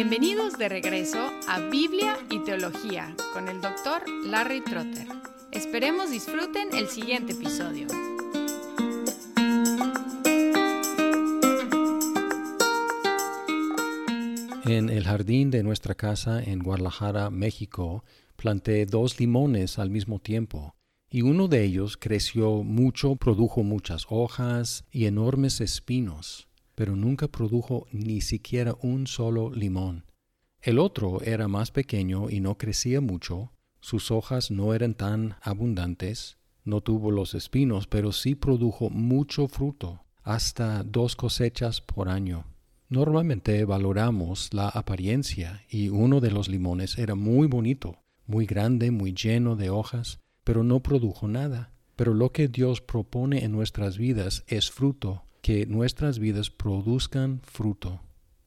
Bienvenidos de regreso a Biblia y Teología con el doctor Larry Trotter. Esperemos disfruten el siguiente episodio. En el jardín de nuestra casa en Guadalajara, México, planté dos limones al mismo tiempo, y uno de ellos creció mucho, produjo muchas hojas y enormes espinos pero nunca produjo ni siquiera un solo limón. El otro era más pequeño y no crecía mucho, sus hojas no eran tan abundantes, no tuvo los espinos, pero sí produjo mucho fruto, hasta dos cosechas por año. Normalmente valoramos la apariencia y uno de los limones era muy bonito, muy grande, muy lleno de hojas, pero no produjo nada. Pero lo que Dios propone en nuestras vidas es fruto que nuestras vidas produzcan fruto.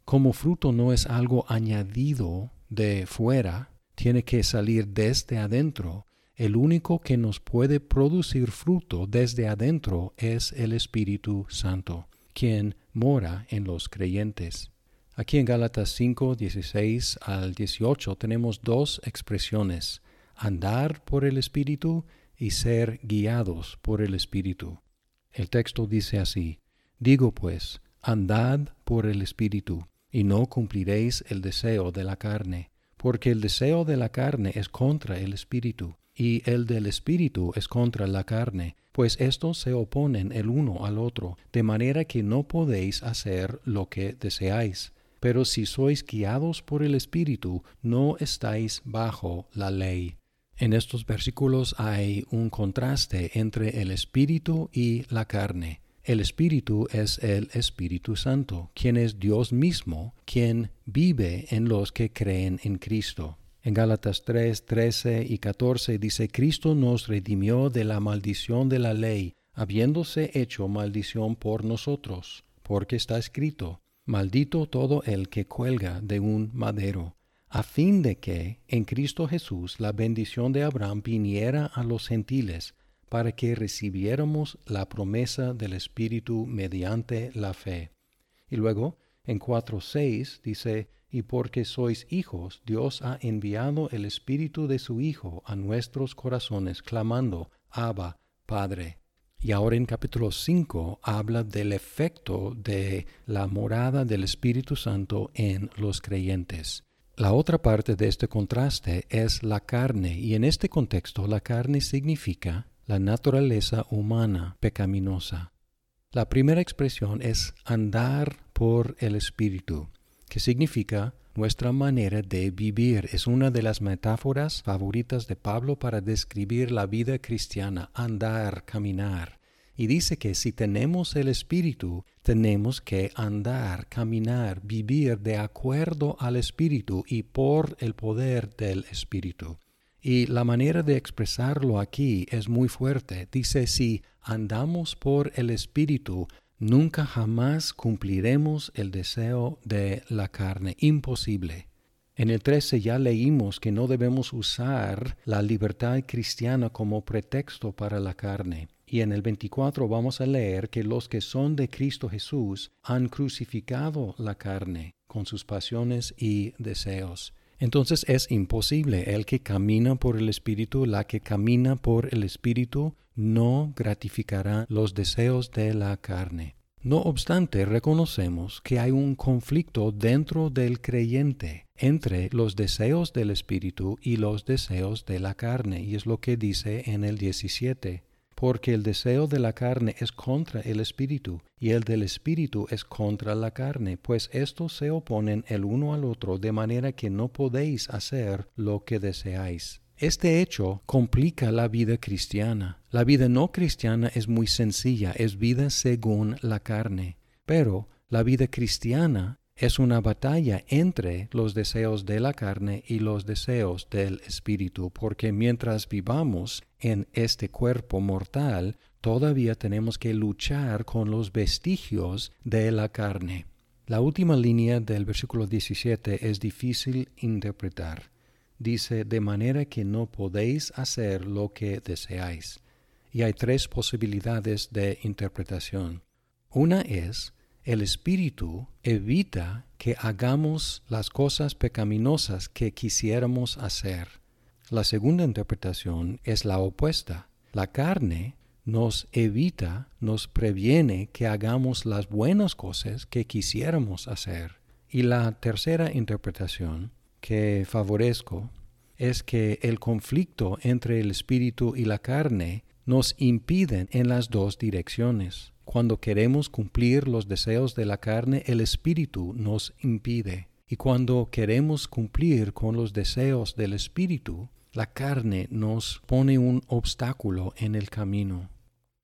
Como fruto no es algo añadido de fuera, tiene que salir desde adentro. El único que nos puede producir fruto desde adentro es el Espíritu Santo, quien mora en los creyentes. Aquí en Gálatas 5, 16 al 18 tenemos dos expresiones, andar por el Espíritu y ser guiados por el Espíritu. El texto dice así, Digo pues, andad por el Espíritu, y no cumpliréis el deseo de la carne, porque el deseo de la carne es contra el Espíritu, y el del Espíritu es contra la carne, pues estos se oponen el uno al otro, de manera que no podéis hacer lo que deseáis. Pero si sois guiados por el Espíritu, no estáis bajo la ley. En estos versículos hay un contraste entre el Espíritu y la carne. El Espíritu es el Espíritu Santo, quien es Dios mismo, quien vive en los que creen en Cristo. En Gálatas 3, 13 y 14 dice, Cristo nos redimió de la maldición de la ley, habiéndose hecho maldición por nosotros, porque está escrito, maldito todo el que cuelga de un madero, a fin de que en Cristo Jesús la bendición de Abraham viniera a los gentiles, para que recibiéramos la promesa del Espíritu mediante la fe. Y luego, en 4.6 dice, y porque sois hijos, Dios ha enviado el Espíritu de su Hijo a nuestros corazones, clamando, Abba, Padre. Y ahora en capítulo 5 habla del efecto de la morada del Espíritu Santo en los creyentes. La otra parte de este contraste es la carne, y en este contexto la carne significa la naturaleza humana pecaminosa. La primera expresión es andar por el Espíritu, que significa nuestra manera de vivir. Es una de las metáforas favoritas de Pablo para describir la vida cristiana, andar, caminar. Y dice que si tenemos el Espíritu, tenemos que andar, caminar, vivir de acuerdo al Espíritu y por el poder del Espíritu. Y la manera de expresarlo aquí es muy fuerte. Dice, si andamos por el Espíritu, nunca jamás cumpliremos el deseo de la carne. Imposible. En el 13 ya leímos que no debemos usar la libertad cristiana como pretexto para la carne. Y en el 24 vamos a leer que los que son de Cristo Jesús han crucificado la carne con sus pasiones y deseos. Entonces es imposible. El que camina por el Espíritu, la que camina por el Espíritu, no gratificará los deseos de la carne. No obstante, reconocemos que hay un conflicto dentro del creyente entre los deseos del Espíritu y los deseos de la carne, y es lo que dice en el 17 porque el deseo de la carne es contra el espíritu, y el del espíritu es contra la carne, pues estos se oponen el uno al otro, de manera que no podéis hacer lo que deseáis. Este hecho complica la vida cristiana. La vida no cristiana es muy sencilla, es vida según la carne. Pero la vida cristiana es una batalla entre los deseos de la carne y los deseos del espíritu, porque mientras vivamos en este cuerpo mortal, todavía tenemos que luchar con los vestigios de la carne. La última línea del versículo 17 es difícil interpretar. Dice, de manera que no podéis hacer lo que deseáis. Y hay tres posibilidades de interpretación. Una es, el Espíritu evita que hagamos las cosas pecaminosas que quisiéramos hacer. La segunda interpretación es la opuesta. La carne nos evita, nos previene que hagamos las buenas cosas que quisiéramos hacer. Y la tercera interpretación que favorezco es que el conflicto entre el espíritu y la carne nos impiden en las dos direcciones. Cuando queremos cumplir los deseos de la carne, el espíritu nos impide. Y cuando queremos cumplir con los deseos del espíritu, la carne nos pone un obstáculo en el camino.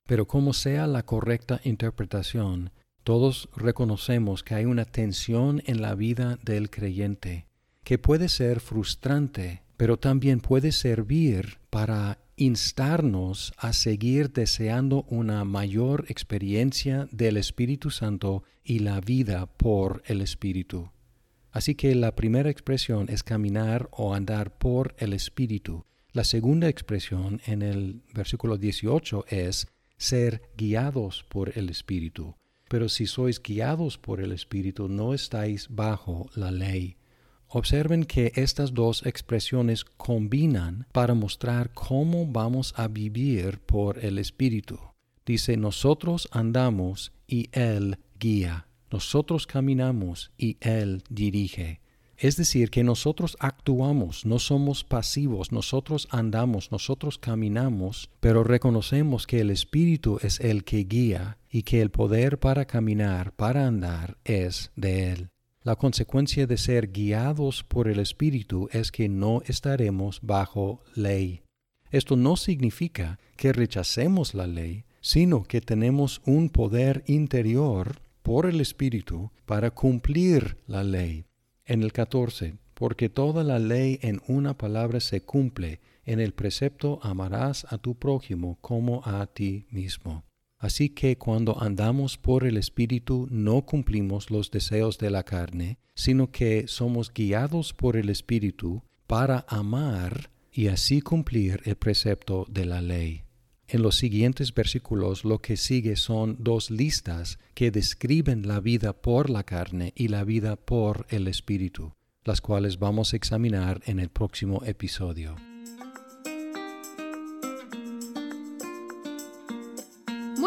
Pero como sea la correcta interpretación, todos reconocemos que hay una tensión en la vida del creyente, que puede ser frustrante, pero también puede servir para instarnos a seguir deseando una mayor experiencia del Espíritu Santo y la vida por el Espíritu. Así que la primera expresión es caminar o andar por el Espíritu. La segunda expresión en el versículo 18 es ser guiados por el Espíritu. Pero si sois guiados por el Espíritu, no estáis bajo la ley. Observen que estas dos expresiones combinan para mostrar cómo vamos a vivir por el Espíritu. Dice, nosotros andamos y Él guía. Nosotros caminamos y Él dirige. Es decir, que nosotros actuamos, no somos pasivos, nosotros andamos, nosotros caminamos, pero reconocemos que el Espíritu es el que guía y que el poder para caminar, para andar, es de Él. La consecuencia de ser guiados por el Espíritu es que no estaremos bajo ley. Esto no significa que rechacemos la ley, sino que tenemos un poder interior por el Espíritu para cumplir la ley. En el 14, porque toda la ley en una palabra se cumple, en el precepto amarás a tu prójimo como a ti mismo. Así que cuando andamos por el Espíritu no cumplimos los deseos de la carne, sino que somos guiados por el Espíritu para amar y así cumplir el precepto de la ley. En los siguientes versículos lo que sigue son dos listas que describen la vida por la carne y la vida por el Espíritu, las cuales vamos a examinar en el próximo episodio.